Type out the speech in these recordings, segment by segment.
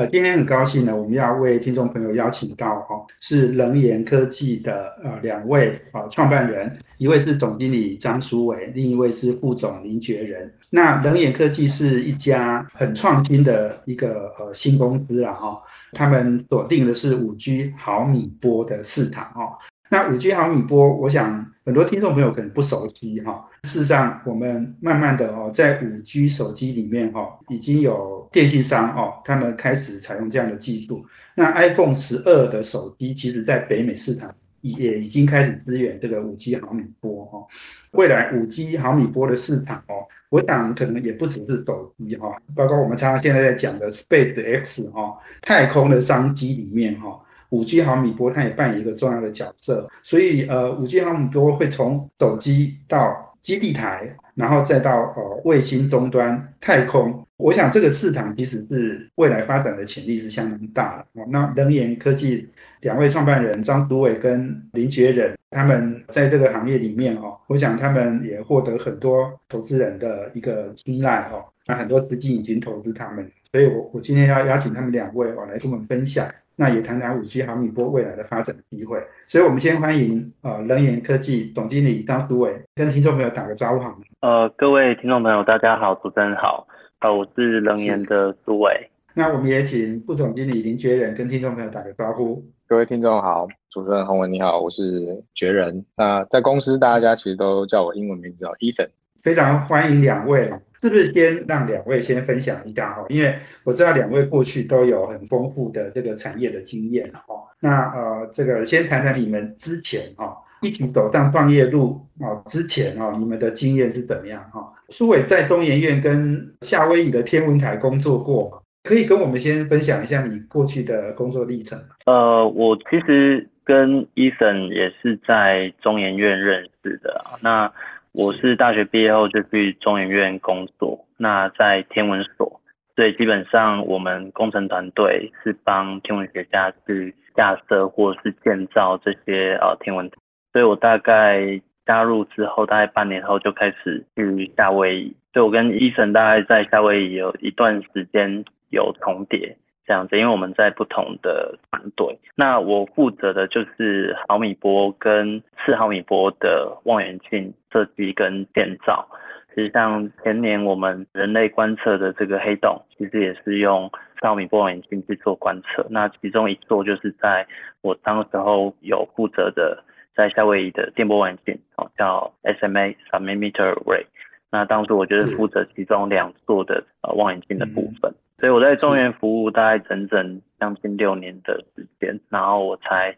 呃，今天很高兴呢，我们要为听众朋友邀请到哈，是能研科技的呃两位啊创办人，一位是总经理张书伟，另一位是副总林觉仁。那能研科技是一家很创新的一个呃新公司了哈，他们锁定的是五 G 毫米波的市场哈。那五 G 毫米波，我想很多听众朋友可能不熟悉哈。事实上，我们慢慢的哦，在五 G 手机里面哦，已经有电信商哦，他们开始采用这样的技术。那 iPhone 十二的手机，其实在北美市场也已经开始支援这个五 G 毫米波哈。未来五 G 毫米波的市场哦，我想可能也不只是手机哈，包括我们常常现在在讲的 Space X 哈，太空的商机里面哈。五 G 毫米波，它也扮演一个重要的角色，所以呃，五 G 毫米波会从手机到基地台，然后再到呃卫星终端、太空。我想这个市场其实是未来发展的潜力是相当大的。那能源科技两位创办人张独伟跟林觉仁，他们在这个行业里面哦，我想他们也获得很多投资人的一个青睐哦，那很多资金已经投资他们，所以我我今天要邀请他们两位哦来跟我们分享。那也谈谈五 G 毫米波未来的发展机会，所以我们先欢迎呃能源科技总经理张书伟跟听众朋友打个招呼好吗？呃，各位听众朋友大家好，主持人好，呃，我是能源的苏伟。那我们也请副总经理林觉仁跟听众朋友打个招呼。各位听众好，主持人洪文你好，我是觉仁。那在公司大家其实都叫我英文名字哦，Ethan。非常欢迎两位，是不是先让两位先分享一下哈？因为我知道两位过去都有很丰富的这个产业的经验哈。那呃，这个先谈谈你们之前哈一起走上创业路啊之前哦，你们的经验是怎么样哈？苏伟在中研院跟夏威夷的天文台工作过，可以跟我们先分享一下你过去的工作历程呃，我其实跟伊森也是在中研院认识的，那。我是大学毕业后就去中研院工作，那在天文所，所以基本上我们工程团队是帮天文学家去架设或是建造这些呃天文台，所以我大概加入之后，大概半年后就开始去夏威夷，所以我跟伊森大概在夏威夷有一段时间有重叠。这样子，因为我们在不同的团队，那我负责的就是毫米波跟四毫米波的望远镜设计跟建造。其实像前年我们人类观测的这个黑洞，其实也是用四毫米波望远镜去做观测。那其中一座就是在我当时候有负责的，在夏威夷的电波望远镜，哦，叫 SMA submillimeter array。那当时我就是负责其中两座的呃望远镜的部分。所以我在中原服务大概整整将近六年的时间，然后我才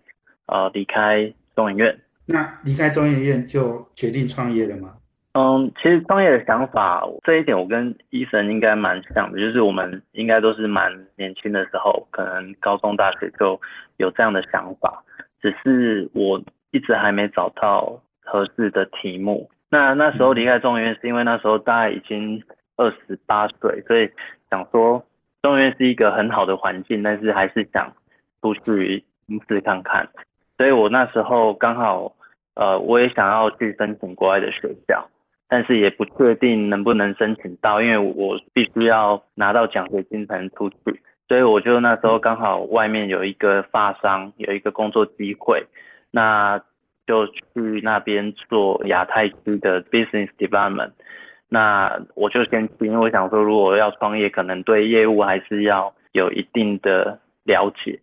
呃离开中研院。那离开中研院就决定创业了吗？嗯，其实创业的想法这一点我跟医生应该蛮像的，就是我们应该都是蛮年轻的时候，可能高中大学就有这样的想法，只是我一直还没找到合适的题目。那那时候离开中研院是因为那时候大概已经二十八岁，所以想说。中原是一个很好的环境，但是还是想出去尝试看看。所以我那时候刚好，呃，我也想要去申请国外的学校，但是也不确定能不能申请到，因为我必须要拿到奖学金才能出去。所以我就那时候刚好外面有一个发商有一个工作机会，那就去那边做亚太区的 business development。那我就先去，因为我想说，如果要创业，可能对业务还是要有一定的了解，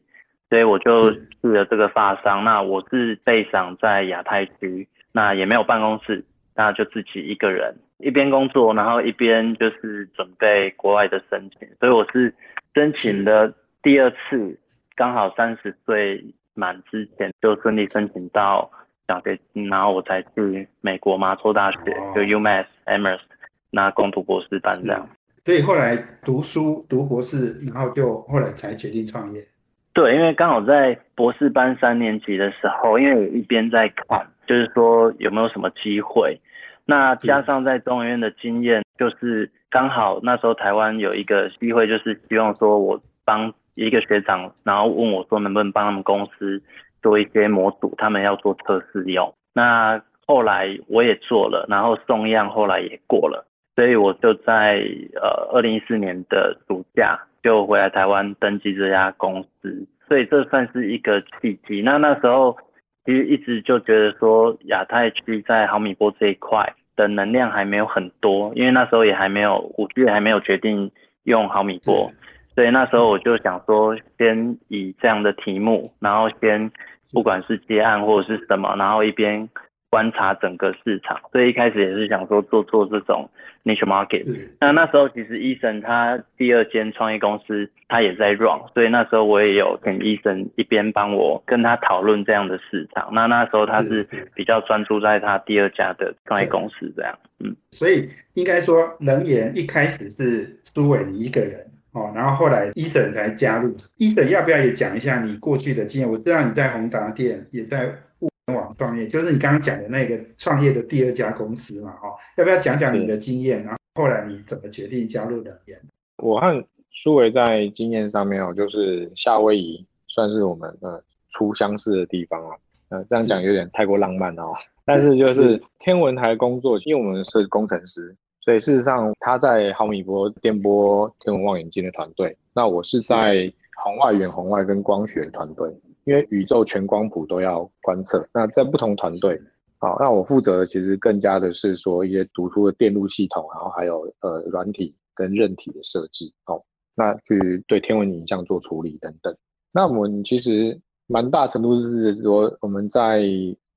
所以我就去了这个发商。那我是被赏在亚太区，那也没有办公室，那就自己一个人一边工作，然后一边就是准备国外的申请。所以我是申请的第二次，刚好三十岁满之前就顺利申请到奖学金，然后我才去美国麻州大学，就 UMass Amherst。那攻读博士班这样，所以后来读书读博士，然后就后来才决定创业。对，因为刚好在博士班三年级的时候，因为我一边在看，就是说有没有什么机会。那加上在中研院的经验，就是刚好那时候台湾有一个机会，就是希望说我帮一个学长，然后问我说能不能帮他们公司做一些模组，他们要做测试用。那后来我也做了，然后送样后来也过了，所以我就在呃二零一四年的暑假就回来台湾登记这家公司，所以这算是一个契机。那那时候其实一直就觉得说亚太区在毫米波这一块的能量还没有很多，因为那时候也还没有五 G 还没有决定用毫米波，所以那时候我就想说先以这样的题目，然后先不管是接案或者是什么，然后一边。观察整个市场，所以一开始也是想说做做这种 niche market。那那时候其实医生他第二间创业公司他也在 run，所以那时候我也有跟医生一边帮我跟他讨论这样的市场。那那时候他是比较专注在他第二家的创业公司这样。嗯，所以应该说能源一开始是苏伟你一个人哦，然后后来医生才加入。医生要不要也讲一下你过去的经验？我知道你在宏达店也在。网创业就是你刚刚讲的那个创业的第二家公司嘛，哈，要不要讲讲你的经验？然后后来你怎么决定加入能源？我和苏维在经验上面哦，就是夏威夷算是我们呃初相识的地方啊，呃，这样讲有点太过浪漫哦。但是就是天文台工作，因为我们是工程师，所以事实上他在毫米波电波天文望远镜的团队，那我是在红外远红外跟光学团队。因为宇宙全光谱都要观测，那在不同团队，好，那我负责的其实更加的是说一些读出的电路系统，然后还有呃软体跟韧体的设计，哦，那去对天文影像做处理等等。那我们其实蛮大程度是说我们在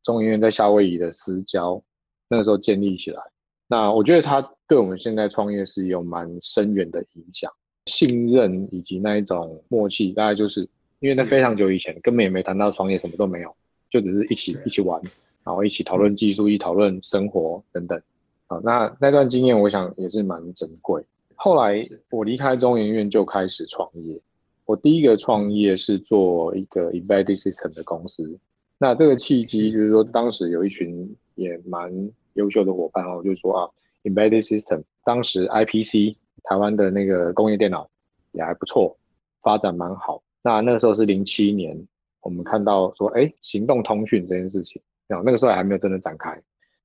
中研院在夏威夷的私交那个时候建立起来，那我觉得它对我们现在创业是有蛮深远的影响，信任以及那一种默契，大概就是。因为在非常久以前，根本也没谈到创业，什么都没有，就只是一起一起玩，然后一起讨论技术，一讨论生活等等。啊，那那段经验，我想也是蛮珍贵。后来我离开中研院就开始创业。我第一个创业是做一个 embedded system 的公司。那这个契机就是说，当时有一群也蛮优秀的伙伴哦，就是说啊，embedded system 当时 IPC 台湾的那个工业电脑也还不错，发展蛮好。那那个时候是零七年，我们看到说，哎，行动通讯这件事情，啊，那个时候还没有真的展开，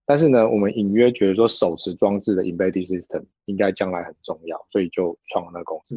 但是呢，我们隐约觉得说，手持装置的 embedded system 应该将来很重要，所以就创了那个公司。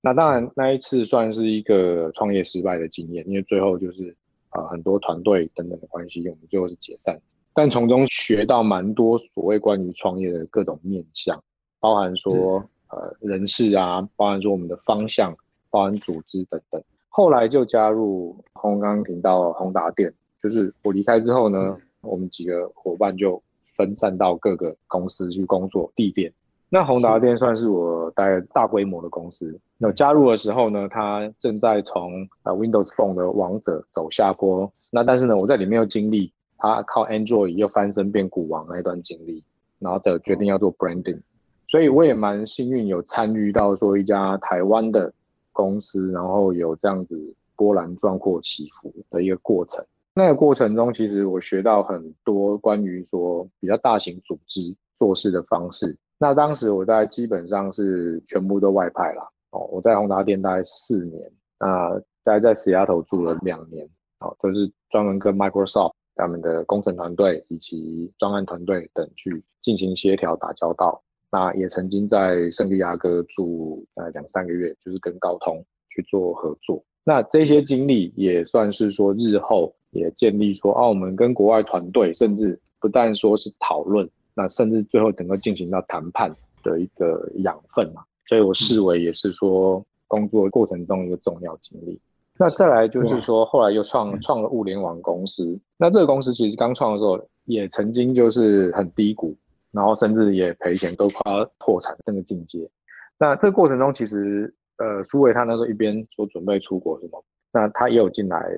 那当然那一次算是一个创业失败的经验，因为最后就是啊很多团队等等的关系，我们最后是解散。但从中学到蛮多所谓关于创业的各种面向，包含说呃人事啊，包含说我们的方向，包含组织等等。后来就加入红刚频道宏达电，就是我离开之后呢，我们几个伙伴就分散到各个公司去工作地点。那宏达店算是我带大规模的公司。那加入的时候呢，它正在从呃 Windows Phone 的王者走下坡。那但是呢，我在里面又经历它靠 Android 又翻身变股王那一段经历，然后的决定要做 Branding，所以我也蛮幸运有参与到说一家台湾的。公司，然后有这样子波澜壮阔起伏的一个过程。那个过程中，其实我学到很多关于说比较大型组织做事的方式。那当时我在基本上是全部都外派啦哦。我在宏达店待四年，那待在石丫头住了两年，哦，都是专门跟 Microsoft 他们的工程团队以及专案团队等去进行协调打交道。那也曾经在圣地亚哥住呃两三个月，就是跟高通去做合作。那这些经历也算是说日后也建立说，澳门跟国外团队，甚至不但说是讨论，那甚至最后能够进行到谈判的一个养分嘛。所以我视为也是说工作过程中一个重要经历。那再来就是说，后来又创创了物联网公司。那这个公司其实刚创的时候，也曾经就是很低谷。然后甚至也赔钱，都快要破产那个境界。那这个过程中，其实呃，苏伟他那时候一边说准备出国什么，那他也有进来，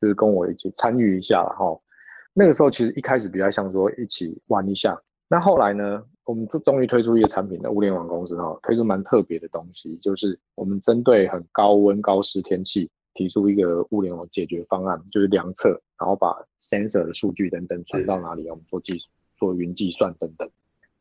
就是跟我一起参与一下了哈。那个时候其实一开始比较像说一起玩一下。那后来呢，我们就终于推出一个产品的物联网公司哈，推出蛮特别的东西，就是我们针对很高温高湿天气提出一个物联网解决方案，就是量测，然后把 sensor 的数据等等传到哪里，我们做计做云计算等等。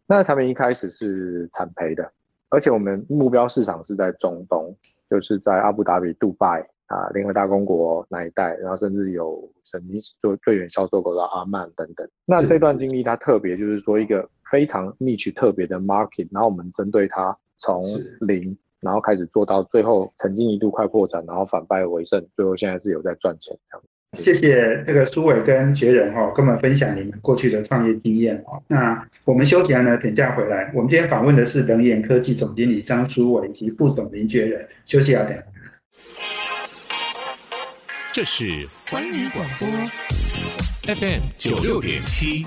那产品一开始是产培的，而且我们目标市场是在中东，就是在阿布达比、杜拜啊、联合大公国那一带，然后甚至有曾经做最远销售国到阿曼等等。那这段经历它特别就是说一个非常 niche 特别的 market，然后我们针对它从零。然后开始做到最后，曾经一度快破产，然后反败为胜，最后现在是有在赚钱这样。谢谢那个苏伟跟杰人哈，跟我们分享你们过去的创业经验哦。那我们休息完呢，等下回来。我们今天访问的是能源科技总经理张苏伟以及副总林杰人。休息啊，等。这是环宇广播 FM 九六点七。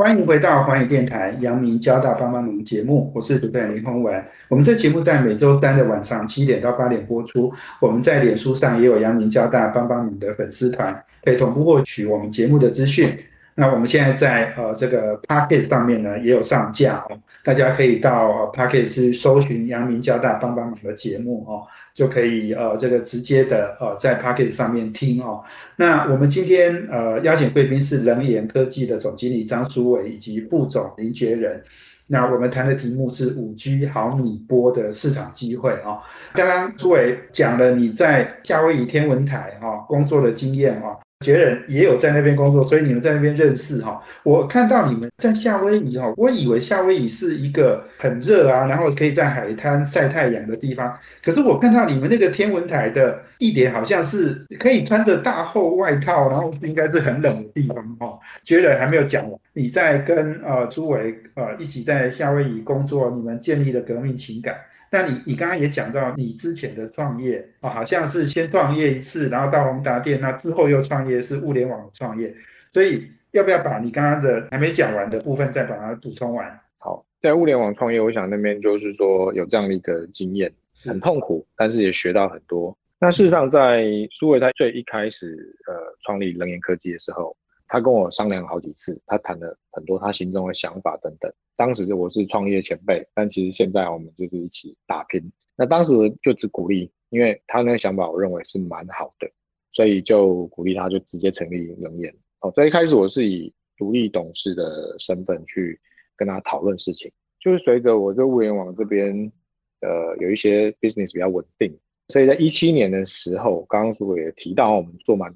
欢迎回到寰宇电台阳明交大帮帮忙节目，我是主持人林宏文。我们这节目在每周三的晚上七点到八点播出。我们在脸书上也有阳明交大帮帮忙的粉丝团，可以同步获取我们节目的资讯。那我们现在在呃这个 p a c k e t 上面呢也有上架哦，大家可以到 p a c k e t 去搜寻阳明交大帮帮忙的节目哦。就可以呃这个直接的呃在 p a c k e t 上面听哦。那我们今天呃邀请贵宾是人研科技的总经理张书伟以及副总林杰仁。那我们谈的题目是五 G 毫米波的市场机会哦。刚刚书伟讲了你在夏威夷天文台哈工作的经验哦。杰人也有在那边工作，所以你们在那边认识哈。我看到你们在夏威夷哈，我以为夏威夷是一个很热啊，然后可以在海滩晒太阳的地方。可是我看到你们那个天文台的地点好像是可以穿着大厚外套，然后应该是很冷的地方哈。杰人还没有讲完，你在跟呃朱伟呃一起在夏威夷工作，你们建立了革命情感。那你你刚刚也讲到你之前的创业啊，好像是先创业一次，然后到宏达店，那之后又创业是物联网的创业，所以要不要把你刚刚的还没讲完的部分再把它补充完？好，在物联网创业，我想那边就是说有这样的一个经验，很痛苦，但是也学到很多。那事实上，在苏伟他最一开始呃创立能源科技的时候。他跟我商量好几次，他谈了很多他心中的想法等等。当时我是创业前辈，但其实现在我们就是一起打拼。那当时就只鼓励，因为他那个想法我认为是蛮好的，所以就鼓励他就直接成立能源。哦，所以一开始我是以独立董事的身份去跟他讨论事情。就是随着我这物联网这边，呃，有一些 business 比较稳定，所以在一七年的时候，刚刚苏也提到我们做蛮。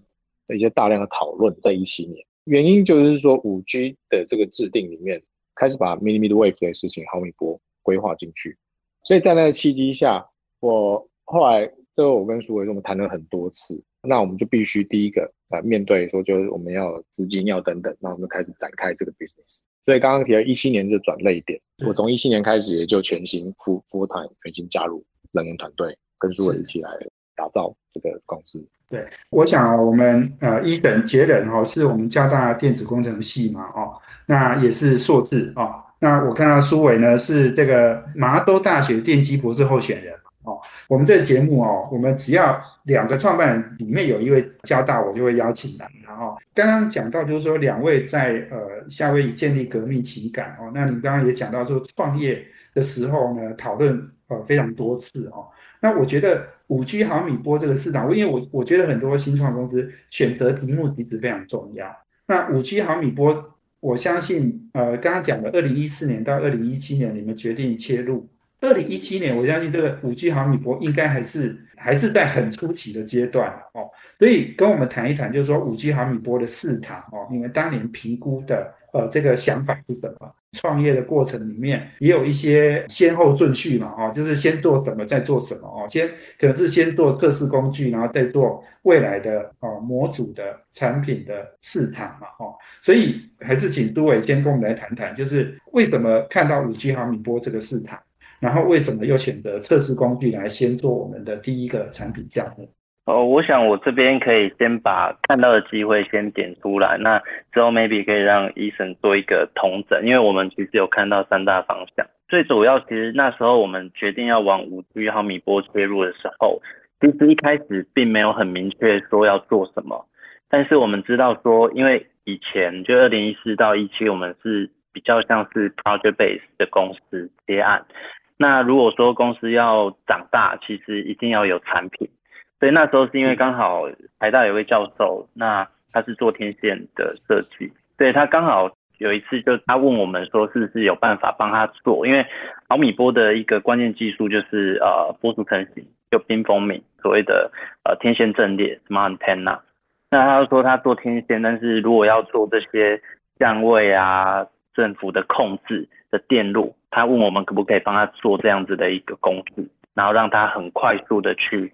的一些大量的讨论，在一七年，原因就是说五 G 的这个制定里面，开始把 millimeter wave 的事情毫米波规划进去，所以在那个契机下，我后来最后我跟苏伟我们谈了很多次，那我们就必须第一个啊面对说，就是我们要资金要等等，那我们就开始展开这个 business。所以刚刚提到一七年就转类点，我从一七年开始也就全新 full full time 全新加入能源团队，跟苏伟一起来打造这个公司。对，我想我们呃，一等杰人哈，是我们交大电子工程系嘛，哦，那也是硕士哦。那我看到苏伟呢是这个麻州大学电机博士候选人哦。我们这个节目哦，我们只要两个创办人里面有一位交大，我就会邀请来。然后刚刚讲到就是说两位在呃夏威夷建立革命情感哦，那你刚刚也讲到说创业的时候呢，讨论非常多次哦。那我觉得五 G 毫米波这个市场，因为我我觉得很多新创公司选择题目其实非常重要。那五 G 毫米波，我相信，呃，刚刚讲的二零一四年到二零一七年，你们决定切入。二零一七年，我相信这个五 G 毫米波应该还是还是在很初期的阶段哦。所以跟我们谈一谈，就是说五 G 毫米波的市场哦，你们当年评估的呃这个想法是什么？创业的过程里面也有一些先后顺序嘛，哦，就是先做什么再做什么哦，先可能是先做测试工具，然后再做未来的哦模组的产品的市场嘛，哦，所以还是请杜伟先跟我们来谈谈，就是为什么看到五 G 毫米波这个市场，然后为什么又选择测试工具来先做我们的第一个产品项目？哦，我想我这边可以先把看到的机会先点出来，那之后 maybe 可以让医生做一个同整，因为我们其实有看到三大方向。最主要其实那时候我们决定要往五 G 毫米波切入的时候，其实一开始并没有很明确说要做什么，但是我们知道说，因为以前就二零一四到一七，我们是比较像是 project base 的公司接案。那如果说公司要长大，其实一定要有产品。所以那时候是因为刚好台大有位教授，那他是做天线的设计，对他刚好有一次就他问我们说是不是有办法帮他做，因为毫米波的一个关键技术就是呃波束成型，就冰封敏，所谓的呃天线阵列 smart antenna。那他说他做天线，但是如果要做这些相位啊、振幅的控制的电路，他问我们可不可以帮他做这样子的一个工具，然后让他很快速的去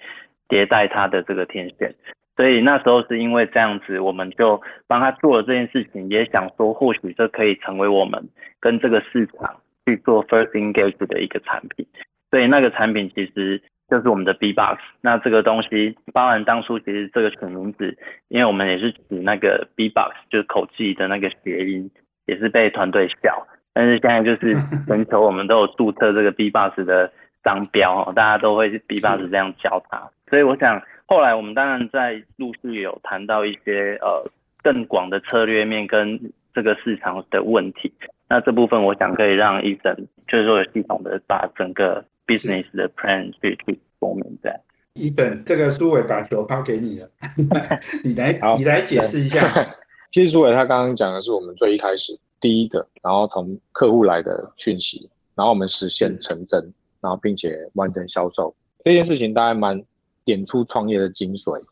迭代他的这个天线。所以那时候是因为这样子，我们就帮他做了这件事情，也想说或许这可以成为我们跟这个市场去做 first engage 的一个产品。所以那个产品其实。就是我们的 B box，那这个东西包含当初其实这个取名字，因为我们也是取那个 B box，就是口技的那个谐音，也是被团队笑。但是现在就是 全球我们都有注册这个 B box 的商标，大家都会 B box 这样叫它。所以我想后来我们当然在陆续有谈到一些呃更广的策略面跟这个市场的问题。那这部分我想可以让医生就是说有系统的把整个。business 的 plan 去去说明在一本这个苏伟把球抛给你了，你来你来解释一下。其实苏伟他刚刚讲的是我们最一开始第一个，然后从客户来的讯息，然后我们实现成真，然后并且完成销售这件事情，大概蛮点出创业的精髓，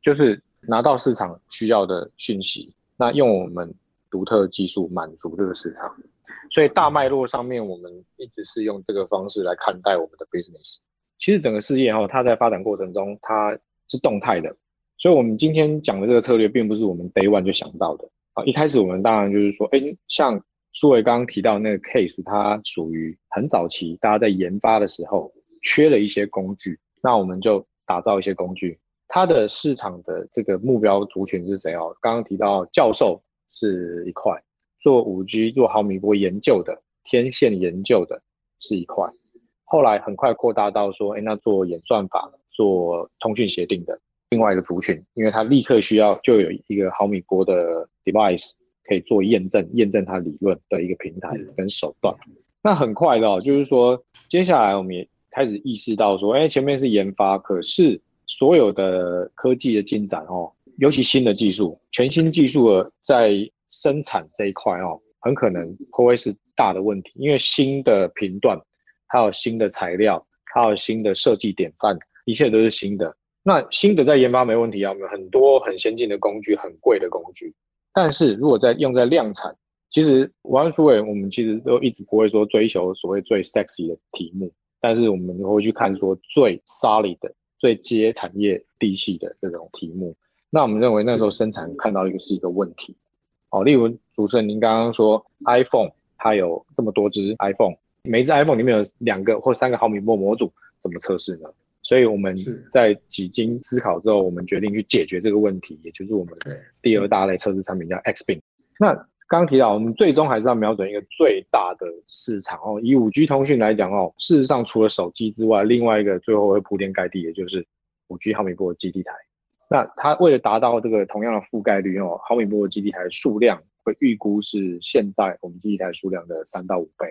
就是拿到市场需要的讯息，那用我们独特技术满足这个市场。所以大脉络上面，我们一直是用这个方式来看待我们的 business。其实整个事业哈，它在发展过程中它是动态的。所以，我们今天讲的这个策略，并不是我们 day one 就想到的啊。一开始我们当然就是说，哎，像苏伟刚刚提到那个 case，它属于很早期，大家在研发的时候缺了一些工具，那我们就打造一些工具。它的市场的这个目标族群是谁哦？刚刚提到教授是一块。做五 G 做毫米波研究的天线研究的是一块，后来很快扩大到说，哎，那做演算法、做通讯协定的另外一个族群，因为它立刻需要就有一个毫米波的 device 可以做验证，验证它理论的一个平台跟手段。那很快的，就是说，接下来我们也开始意识到说，哎，前面是研发，可是所有的科技的进展哦，尤其新的技术、全新技术的在。生产这一块哦，很可能会是大的问题，因为新的频段，还有新的材料，还有新的设计典范，一切都是新的。那新的在研发没问题啊，我们很多很先进的工具，很贵的工具。但是如果在用在量产，其实王书伟，我们其实都一直不会说追求所谓最 sexy 的题目，但是我们会去看说最 solid 的、最接产业地气的这种题目。那我们认为那时候生产看到一个是一个问题。哦，例如主持人，您刚刚说 iPhone 它有这么多只 iPhone，每只 iPhone 里面有两个或三个毫米波模组，怎么测试呢？所以我们在几经思考之后，我们决定去解决这个问题，也就是我们第二大类测试产品叫 Xpin。那刚刚提到，我们最终还是要瞄准一个最大的市场哦。以五 G 通讯来讲哦，事实上除了手机之外，另外一个最后会铺天盖地，也就是五 G 毫米波的基地台。那它为了达到这个同样的覆盖率哦，毫米波的基地台数量会预估是现在我们基地台数量的三到五倍，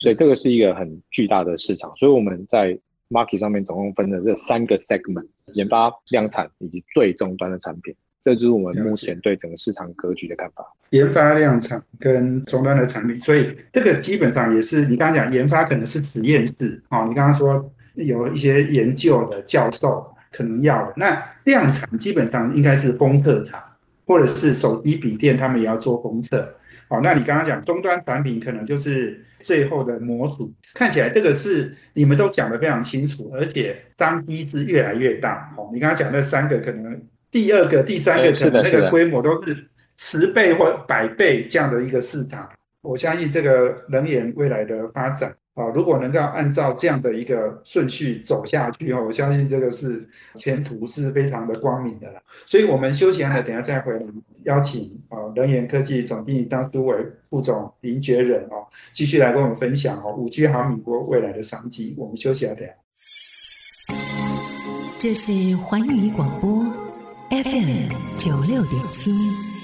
所以这个是一个很巨大的市场。所以我们在 market 上面总共分了这三个 segment：研发、量产以及最终端的产品。这就是我们目前对整个市场格局的看法。研发、量产跟终端的产品，所以这个基本上也是你刚刚讲研发可能是实验室哦，你刚刚说有一些研究的教授。可能要的那量产基本上应该是封测厂，或者是手机、笔电，他们也要做封测。好，那你刚刚讲终端产品，可能就是最后的模组。看起来这个是你们都讲得非常清楚，而且当机制越来越大。哦，你刚刚讲那三个，可能第二个、第三个可能那个规模都是十倍或百倍这样的一个市场。我相信这个人眼未来的发展。啊，如果能够按照这样的一个顺序走下去哦，我相信这个是前途是非常的光明的了。所以，我们休息了，等下再回来邀请啊，人研科技总经理张都伟副总林觉仁哦，继续来跟我们分享哦，五 G 毫米波未来的商机。我们休息了，等下。这是环宇广播 FM 九六点七。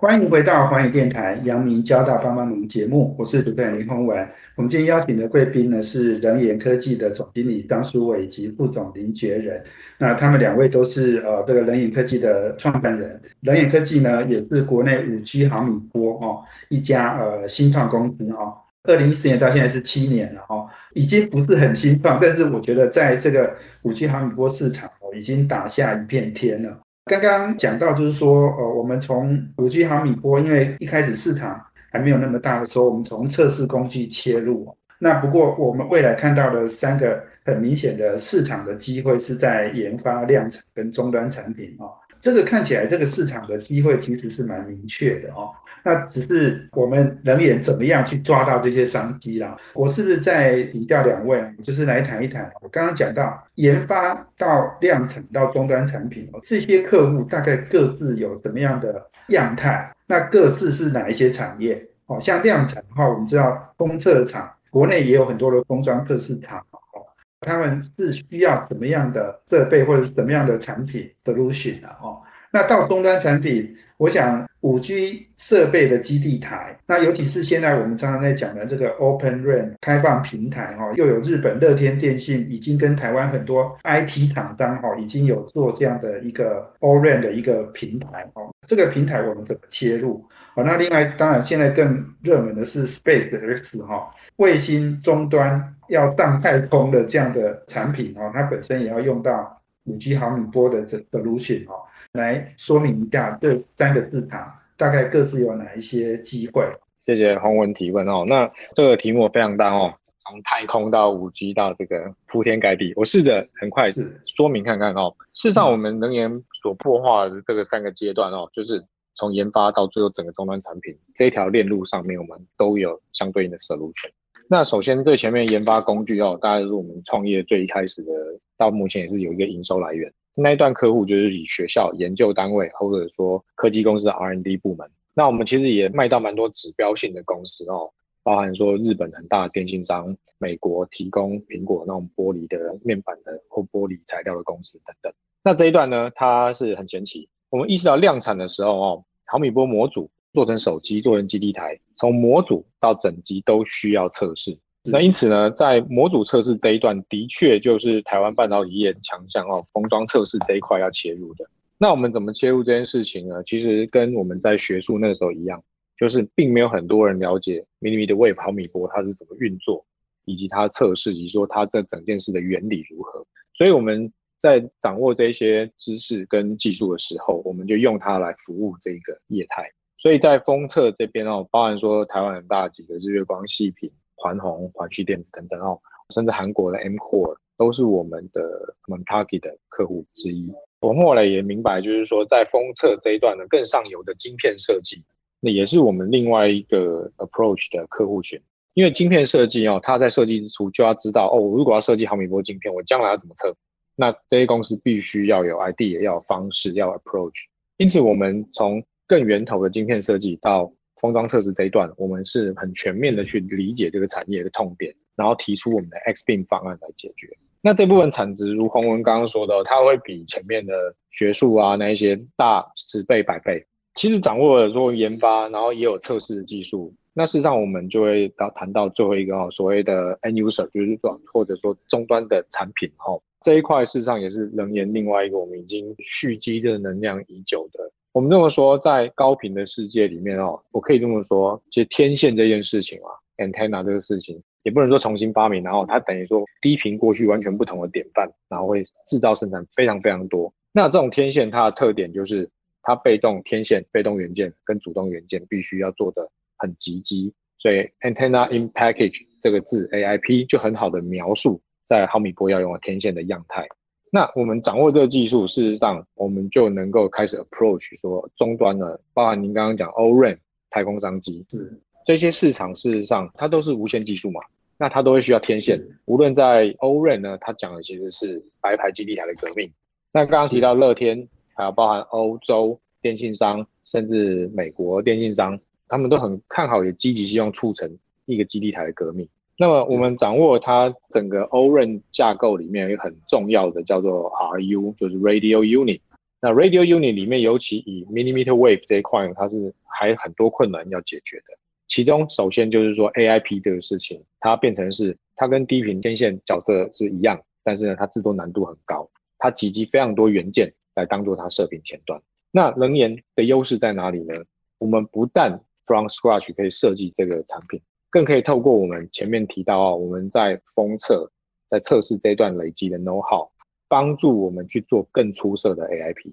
欢迎回到环宇电台阳明交大帮帮忙节目，我是主持人林宏文。我们今天邀请的贵宾呢是人研科技的总经理张书伟以及副总林觉仁。那他们两位都是呃这个人研科技的创办人。人研科技呢也是国内五 G 毫米波哦一家呃新创公司哦。二零一四年到现在是七年了哦，已经不是很新创，但是我觉得在这个五 G 毫米波市场哦已经打下一片天了。刚刚讲到就是说呃我们从五 G 毫米波，因为一开始市场。还没有那么大的时候，我们从测试工具切入。那不过我们未来看到的三个很明显的市场的机会是在研发、量产跟终端产品哦。这个看起来这个市场的机会其实是蛮明确的哦。那只是我们人眼怎么样去抓到这些商机啦？我是不是在请教两位，就是来谈一谈？我刚刚讲到研发到量产到终端产品哦，这些客户大概各自有什么样的样态？那各自是哪一些产业？哦，像量产的话，我们知道封测厂，国内也有很多的封装测试厂，哦，他们是需要什么样的设备或者是什么样的产品 solution 啊？哦，那到终端产品，我想五 G 设备的基地台，那尤其是现在我们常常在讲的这个 Open RAN 开放平台，哈，又有日本乐天电信已经跟台湾很多 IT 厂商，哈，已经有做这样的一个 o RAN 的一个平台，哦。这个平台我们怎么切入？好，那另外当然现在更热门的是 Space X 哈，卫星终端要上太空的这样的产品哦，它本身也要用到五 G 毫米波的这 solution 哦，来说明一下这三个市场大概各自有哪一些机会。谢谢洪文提问哦，那这个题目非常大哦，从太空到五 G 到这个铺天盖地，我试着很快说明看看哦。事实上，我们能源所破化的这个三个阶段哦，就是从研发到最后整个终端产品这一条链路上面，我们都有相对应的 solution。那首先最前面研发工具哦，大概是我们创业最一开始的，到目前也是有一个营收来源。那一段客户就是以学校、研究单位或者说科技公司的 R&D 部门。那我们其实也卖到蛮多指标性的公司哦，包含说日本很大的电信商、美国提供苹果那种玻璃的面板的或玻璃材料的公司等等。那这一段呢，它是很前期。我们意识到量产的时候哦，毫米波模组做成手机、做成基地台，从模组到整机都需要测试。那因此呢，在模组测试这一段，的确就是台湾半导体业强项哦，封装测试这一块要切入的。那我们怎么切入这件事情呢？其实跟我们在学术那个时候一样，就是并没有很多人了解 millimeter wave 毫米波它是怎么运作，以及它测试，以及说它这整件事的原理如何。所以我们。在掌握这些知识跟技术的时候，我们就用它来服务这个业态。所以在封测这边哦，包含说台湾很大几个日月光、细品、环宏、环旭电子等等哦，甚至韩国的 M Core 都是我们的 Montaki 的客户之一。我们后来也明白，就是说在封测这一段的更上游的晶片设计，那也是我们另外一个 approach 的客户群。因为晶片设计哦，它在设计之初就要知道哦，如果要设计毫米波晶片，我将来要怎么测？那这些公司必须要有 idea，要有方式，要 approach。因此，我们从更源头的晶片设计到封装测试这一段，我们是很全面的去理解这个产业的痛点，然后提出我们的 X b i m 方案来解决。那这部分产值，如洪文刚刚说的，它会比前面的学术啊那一些大十倍、百倍。其实掌握了说研发，然后也有测试的技术。那事实上，我们就会到谈到最后一个哦，所谓的 end user，就是说或者说终端的产品哦。这一块事实上也是能源另外一个我们已经蓄积的能量已久的。我们这么说，在高频的世界里面哦，我可以这么说，其实天线这件事情啊，antenna 这个事情也不能说重新发明，然后它等于说低频过去完全不同的典范，然后会制造生产非常非常多。那这种天线它的特点就是它被动天线、被动元件跟主动元件必须要做的很集机，所以 antenna in package 这个字 AIP 就很好的描述。在毫米波要用的天线的样态，那我们掌握这个技术，事实上我们就能够开始 approach 说终端的，包含您刚刚讲 O-RAN 太空商机，是这些市场事实上它都是无线技术嘛，那它都会需要天线。无论在 O-RAN 呢，它讲的其实是白牌基地台的革命。那刚刚提到乐天，还有包含欧洲电信商，甚至美国电信商，他们都很看好，也积极希望促成一个基地台的革命。那么我们掌握它整个 O-RAN 架构里面一个很重要的叫做 RU，就是 Radio Unit。那 Radio Unit 里面尤其以 Millimeter Wave 这一块，它是还很多困难要解决的。其中首先就是说 AIP 这个事情，它变成是它跟低频天线角色是一样，但是呢，它制作难度很高，它集集非常多元件来当做它射频前端。那能源的优势在哪里呢？我们不但 from scratch 可以设计这个产品，更可以透过我们前面提到啊，我们在封测、在测试这一段累积的 know how，帮助我们去做更出色的 AIP。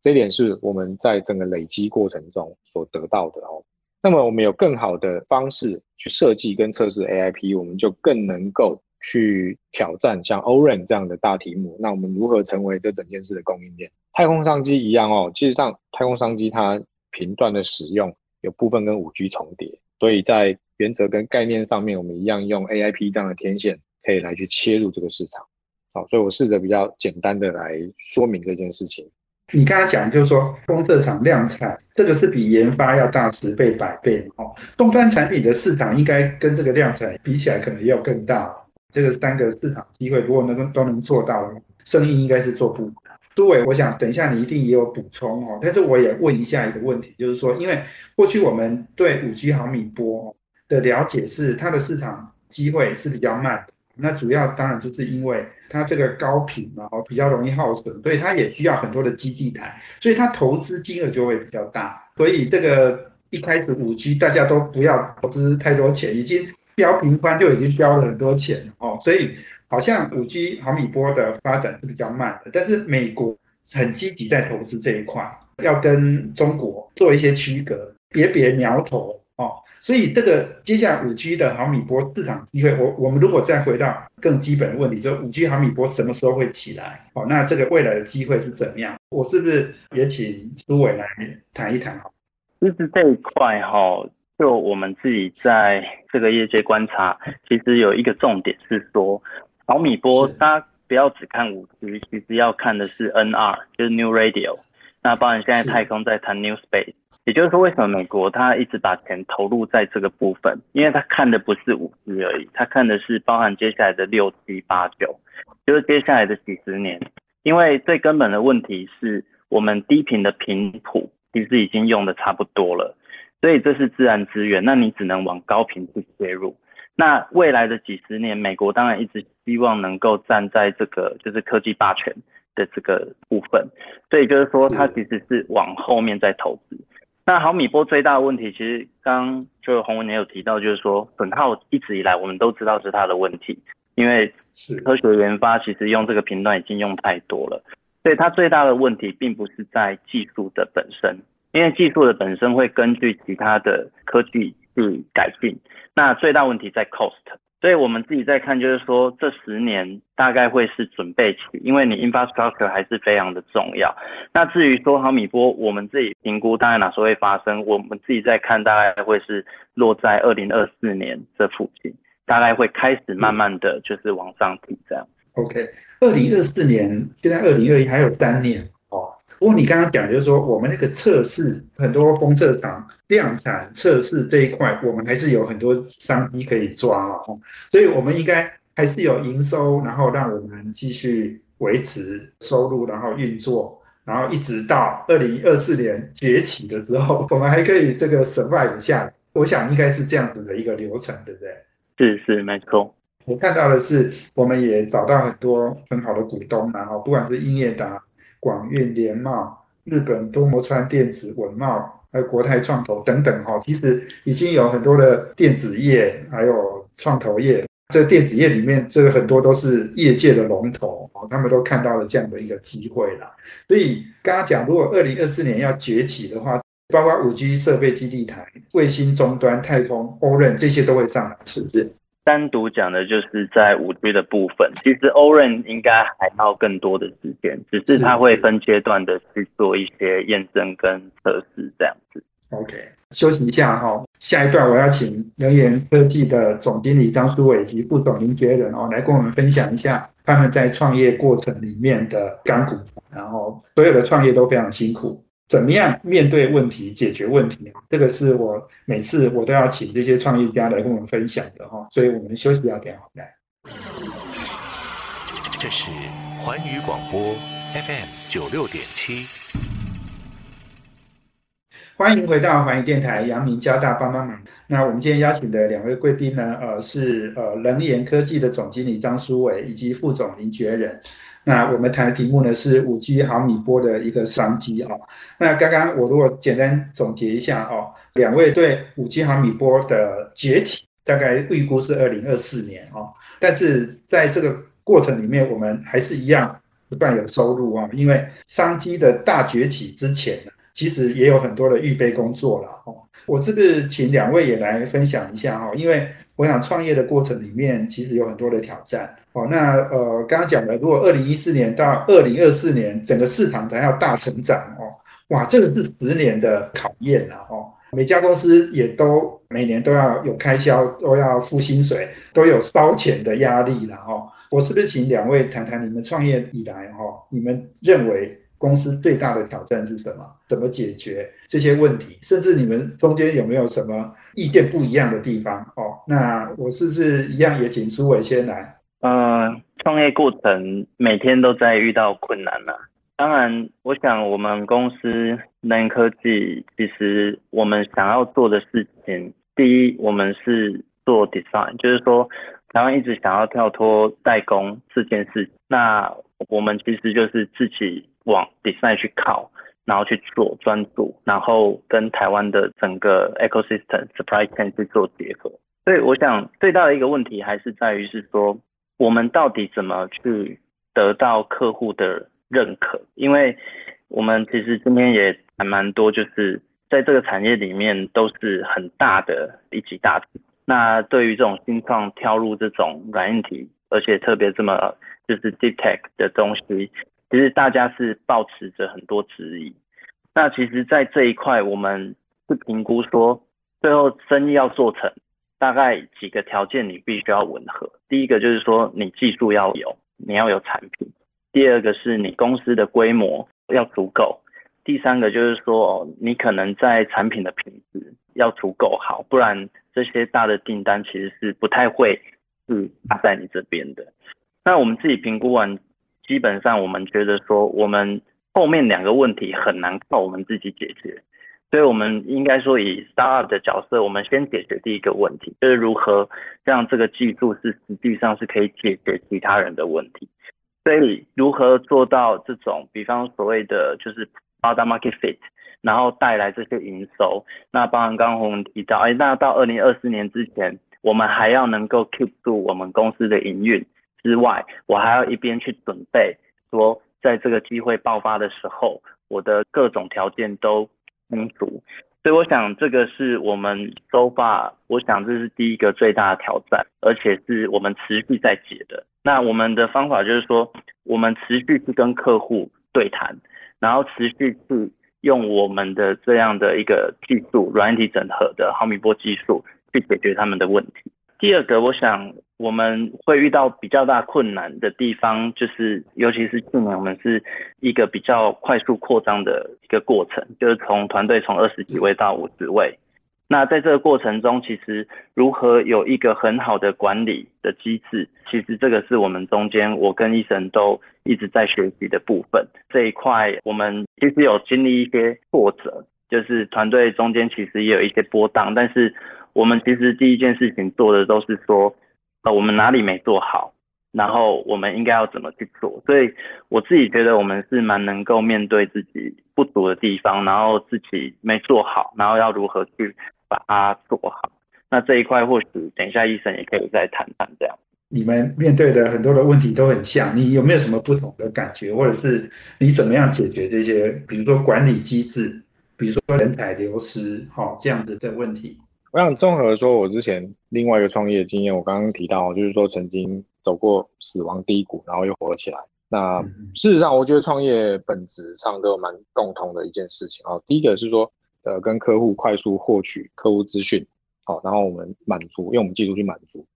这一点是我们在整个累积过程中所得到的哦。那么我们有更好的方式去设计跟测试 AIP，我们就更能够去挑战像 Oren 这样的大题目。那我们如何成为这整件事的供应链？太空商机一样哦，其实上太空商机它频段的使用有部分跟五 G 重叠，所以在原则跟概念上面，我们一样用 AIP 这样的天线可以来去切入这个市场。好，所以我试着比较简单的来说明这件事情。你刚才讲就是说，公测厂量产，这个是比研发要大十倍、百倍哦。终端产品的市场应该跟这个量产比起来，可能要更大。这个三个市场机会，如果能都能做到，生意应该是做不。朱伟，我想等一下你一定也有补充哦。但是我也问一下一个问题，就是说，因为过去我们对五 G 毫米波的了解是，它的市场机会是比较慢。那主要当然就是因为它这个高频嘛，哦比较容易耗损，所以它也需要很多的基地台，所以它投资金额就会比较大。所以这个一开始五 G 大家都不要投资太多钱，已经标频宽就已经标了很多钱哦，所以好像五 G 毫米波的发展是比较慢的。但是美国很积极在投资这一块，要跟中国做一些区隔，别别苗头哦。所以这个接下来五 G 的毫米波市场机会，我我们如果再回到更基本的问题，就五 G 毫米波什么时候会起来？哦，那这个未来的机会是怎么样？我是不是也请苏伟来谈一谈？其实这一块哈，就我们自己在这个业界观察，其实有一个重点是说，毫米波大家不要只看五 G，其实要看的是 NR，就是 New Radio。那包含现在太空在谈 New Space。也就是说，为什么美国它一直把钱投入在这个部分？因为它看的不是五 G 而已，它看的是包含接下来的六七八九，就是接下来的几十年。因为最根本的问题是我们低频的频谱其实已经用的差不多了，所以这是自然资源，那你只能往高频去切入。那未来的几十年，美国当然一直希望能够站在这个就是科技霸权的这个部分，所以就是说它其实是往后面在投资。那毫米波最大的问题，其实刚就洪文也有提到，就是说损耗一直以来我们都知道是它的问题，因为科学研发其实用这个频段已经用太多了，所以它最大的问题并不是在技术的本身，因为技术的本身会根据其他的科技去改进，那最大问题在 cost。所以我们自己在看，就是说这十年大概会是准备期，因为你 infrastructure 还是非常的重要。那至于说毫米波，我们自己评估大概哪时候会发生，我们自己在看，大概会是落在二零二四年这附近，大概会开始慢慢的就是往上提这样。OK，二零二四年，现在二零二一还有三年。不过你刚刚讲就是说，我们那个测试很多封测厂量产测试这一块，我们还是有很多商机可以抓哦。所以我们应该还是有营收，然后让我们继续维持收入，然后运作，然后一直到二零二四年崛起的时候，我们还可以这个 survive 下。我想应该是这样子的一个流程，对不对？是是没错。我看到的是，我们也找到很多很好的股东，然后不管是英业达。广运、联茂、日本多摩川电子、文茂，还有国泰创投等等哈，其实已经有很多的电子业，还有创投业。这电子业里面，这个很多都是业界的龙头哦，他们都看到了这样的一个机会了。所以刚刚讲，如果二零二四年要崛起的话，包括五 G 设备基地台、卫星终端、太空、欧任这些都会上来，是不是？单独讲的就是在五 G 的部分，其实 Oren 应该还要更多的时间，只是它会分阶段的去做一些验证跟测试这样子。OK，休息一下哈，下一段我要请能源科技的总经理张书伟以及副总林杰仁哦来跟我们分享一下他们在创业过程里面的甘苦，然后所有的创业都非常辛苦。怎么样面对问题、解决问题？这个是我每次我都要请这些创业家来跟我们分享的哈。所以我们休息要点好来。这是环宇广播 FM 九六点七。欢迎回到环宇电台阳明交大帮帮忙。那我们今天邀请的两位贵宾呢，呃，是呃能研科技的总经理张书伟以及副总林觉仁。那我们谈的题目呢是五 G 毫米波的一个商机哦。那刚刚我如果简单总结一下哦，两位对五 G 毫米波的崛起大概预估是二零二四年哦，但是在这个过程里面，我们还是一样不断有收入啊，因为商机的大崛起之前呢。其实也有很多的预备工作了哦。我这个请两位也来分享一下哈，因为我想创业的过程里面其实有很多的挑战哦。那呃，刚刚讲的，如果二零一四年到二零二四年整个市场才要大成长哦，哇，这个是十年的考验啊哦。每家公司也都每年都要有开销，都要付薪水，都有烧钱的压力了哦。我是不是请两位谈谈你们创业以来哈，你们认为？公司最大的挑战是什么？怎么解决这些问题？甚至你们中间有没有什么意见不一样的地方？哦，那我是不是一样也请苏伟先来？嗯，创业过程每天都在遇到困难呐。当然，我想我们公司能科技，其实我们想要做的事情，第一，我们是做 design，就是说台湾一直想要跳脱代工这件事，那我们其实就是自己。往 design 去靠，然后去做专注，然后跟台湾的整个 ecosystem supply chain 去做结合。所以我想最大的一个问题还是在于是说，我们到底怎么去得到客户的认可？因为我们其实今天也还蛮多，就是在这个产业里面都是很大的一级大。那对于这种新创跳入这种软硬体，而且特别这么就是 deep tech 的东西。其实大家是抱持着很多质疑，那其实，在这一块，我们是评估说，最后生意要做成，大概几个条件你必须要吻合。第一个就是说，你技术要有，你要有产品；第二个是你公司的规模要足够；第三个就是说，你可能在产品的品质要足够好，不然这些大的订单其实是不太会是打在你这边的。那我们自己评估完。基本上，我们觉得说，我们后面两个问题很难靠我们自己解决，所以我们应该说以 startup 的角色，我们先解决第一个问题，就是如何让这个技术是实际上是可以解决其他人的问题。所以如何做到这种，比方所谓的就是 product market fit，然后带来这些营收。那包含刚刚我们提到，哎，那到二零二四年之前，我们还要能够 keep 住我们公司的营运。之外，我还要一边去准备，说在这个机会爆发的时候，我的各种条件都充足。所以我想，这个是我们收发，我想这是第一个最大的挑战，而且是我们持续在解的。那我们的方法就是说，我们持续去跟客户对谈，然后持续去用我们的这样的一个技术，软体整合的毫米波技术，去解决他们的问题。第二个，我想我们会遇到比较大困难的地方，就是尤其是去年我们是一个比较快速扩张的一个过程，就是从团队从二十几位到五十位。那在这个过程中，其实如何有一个很好的管理的机制，其实这个是我们中间我跟医生都一直在学习的部分。这一块我们其实有经历一些挫折，就是团队中间其实也有一些波荡，但是。我们其实第一件事情做的都是说，呃，我们哪里没做好，然后我们应该要怎么去做。所以我自己觉得我们是蛮能够面对自己不足的地方，然后自己没做好，然后要如何去把它做好。那这一块或许等一下医生也可以再谈谈这样。你们面对的很多的问题都很像，你有没有什么不同的感觉，或者是你怎么样解决这些，比如说管理机制，比如说人才流失，哈，这样子的问题？我想综合说，我之前另外一个创业经验，我刚刚提到，就是说曾经走过死亡低谷，然后又活了起来。那事实上，我觉得创业本质上都有蛮共同的一件事情哦。第一个是说，呃，跟客户快速获取客户资讯，好，然后我们满足，用我们技术去满足。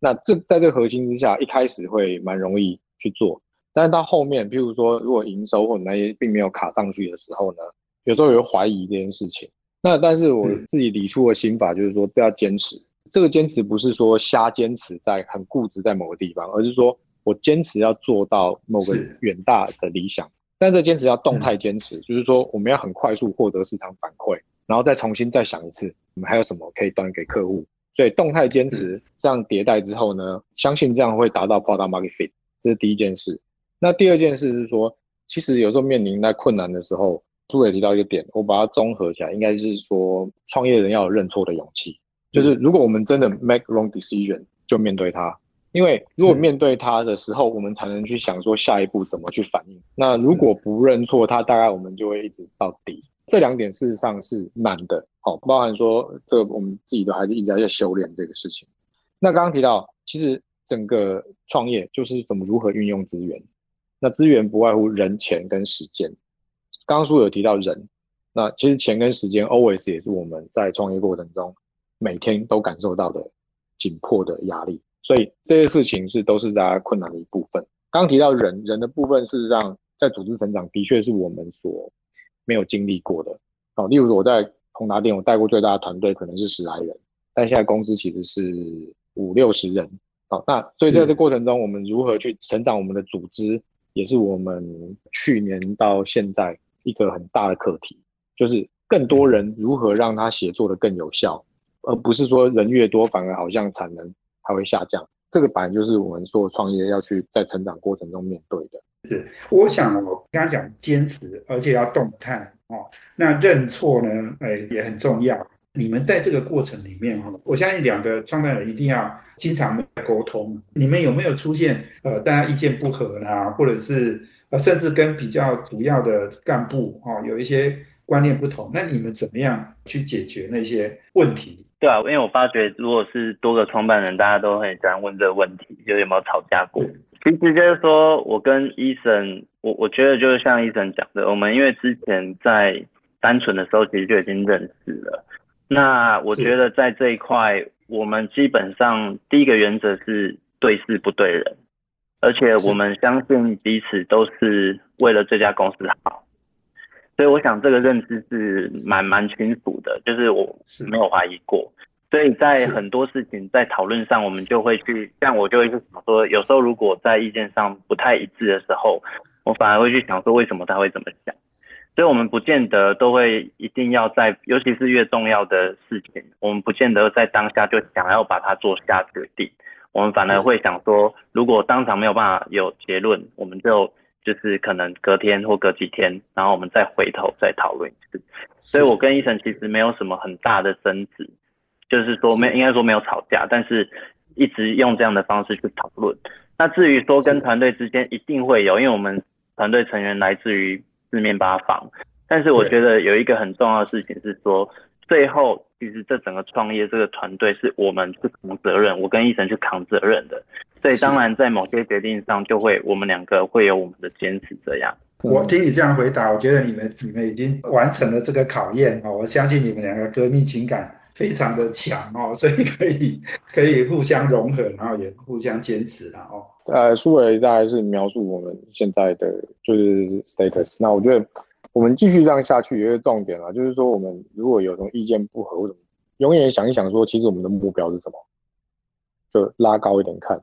那这在这个核心之下，一开始会蛮容易去做，但是到后面，譬如说，如果营收或者那些并没有卡上去的时候呢，有时候有怀疑这件事情。那但是我自己理出的心法就是说，这要坚持。这个坚持不是说瞎坚持，在很固执在某个地方，而是说我坚持要做到某个远大的理想。但这坚持要动态坚持，就是说我们要很快速获得市场反馈，然后再重新再想一次，我们还有什么可以端给客户。所以动态坚持这样迭代之后呢，相信这样会达到 product market fit，这是第一件事。那第二件事是说，其实有时候面临在困难的时候，朱伟提到一个点，我把它综合起来，应该是说创业人要有认错的勇气。就是如果我们真的 make wrong decision，就面对它。因为如果面对它的时候，我们才能去想说下一步怎么去反应。那如果不认错，它大概我们就会一直到底。这两点事实上是难的，好，包含说这个我们自己都还是一直在修炼这个事情。那刚刚提到，其实整个创业就是怎么如何运用资源。那资源不外乎人、钱跟时间。刚刚书有提到人，那其实钱跟时间 always 也是我们在创业过程中每天都感受到的紧迫的压力。所以这些事情是都是大家困难的一部分。刚刚提到人人的部分，事实上在组织成长的确是我们所没有经历过的，哦，例如我在宏达店，我带过最大的团队可能是十来人，但现在公司其实是五六十人，哦，那所以在这过程中，我们如何去成长我们的组织，也是我们去年到现在一个很大的课题，就是更多人如何让他协作的更有效，而不是说人越多反而好像产能还会下降，这个本来就是我们做创业要去在成长过程中面对的。是，我想我刚刚讲坚持，而且要动态哦。那认错呢，哎，也很重要。你们在这个过程里面哈，我相信两个创办人一定要经常沟通。你们有没有出现呃，大家意见不合啦，或者是呃，甚至跟比较主要的干部哈有一些观念不同？那你们怎么样去解决那些问题？对啊，因为我发觉如果是多个创办人，大家都很喜欢问这个问题，就有没有吵架过？其实就是说，我跟医生，我我觉得就是像医生讲的，我们因为之前在单纯的时候其实就已经认识了。那我觉得在这一块，我们基本上第一个原则是对事不对人，而且我们相信彼此都是为了这家公司好。所以我想这个认知是蛮蛮清楚的，就是我没有怀疑过。所以在很多事情在讨论上，我们就会去，像我就会去想说，有时候如果在意见上不太一致的时候，我反而会去想说，为什么他会这么想？所以我们不见得都会一定要在，尤其是越重要的事情，我们不见得在当下就想要把它做下决定，我们反而会想说，如果当场没有办法有结论，我们就就是可能隔天或隔几天，然后我们再回头再讨论一次。所以我跟医生其实没有什么很大的争执。就是说没应该说没有吵架，但是一直用这样的方式去讨论。那至于说跟团队之间一定会有，因为我们团队成员来自于四面八方。但是我觉得有一个很重要的事情是说，最后其实这整个创业这个团队是我们去扛责任，我跟医生去扛责任的。所以当然在某些决定上就会我们两个会有我们的坚持这样。我听你这样回答，我觉得你们你们已经完成了这个考验啊！我相信你们两个革命情感。非常的强哦，所以可以可以互相融合，然后也互相坚持然后。呃，苏伟大概是描述我们现在的就是 status。那我觉得我们继续这样下去有一个重点啊，就是说我们如果有什么意见不合，或者永远想一想说，其实我们的目标是什么，就拉高一点看，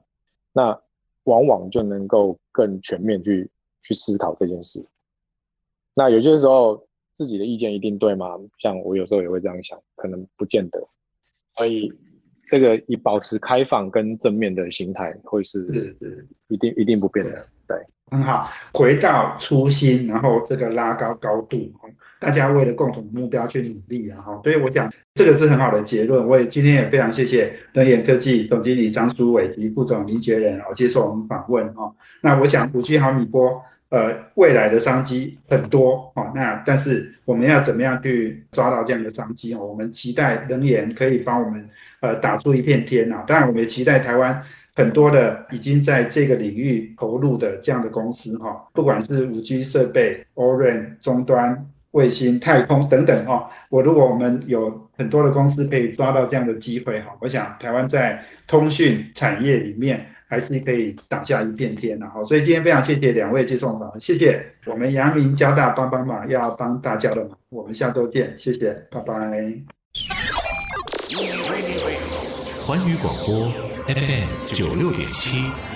那往往就能够更全面去去思考这件事。那有些时候。自己的意见一定对吗？像我有时候也会这样想，可能不见得。所以这个以保持开放跟正面的心态，会是一定一定不变的。对，很好，回到初心，然后这个拉高高度，大家为了共同目标去努力，然后，所以我想这个是很好的结论。我也今天也非常谢谢能源科技总经理张书伟及副总林杰仁哦接受我们访问哦。那我想五 G 毫米波。呃，未来的商机很多哦，那但是我们要怎么样去抓到这样的商机哦？我们期待能源可以帮我们呃打出一片天呐。当然，我们也期待台湾很多的已经在这个领域投入的这样的公司哈，不管是五 G 设备、Orange 终端、卫星、太空等等哈。我如果我们有很多的公司可以抓到这样的机会哈，我想台湾在通讯产业里面。还是可以打下一片天，然后，所以今天非常谢谢两位接受访，谢谢我们阳明交大帮帮忙，要帮大家的忙，我们下周见，谢谢，拜拜。环宇广播 FM 九六点七。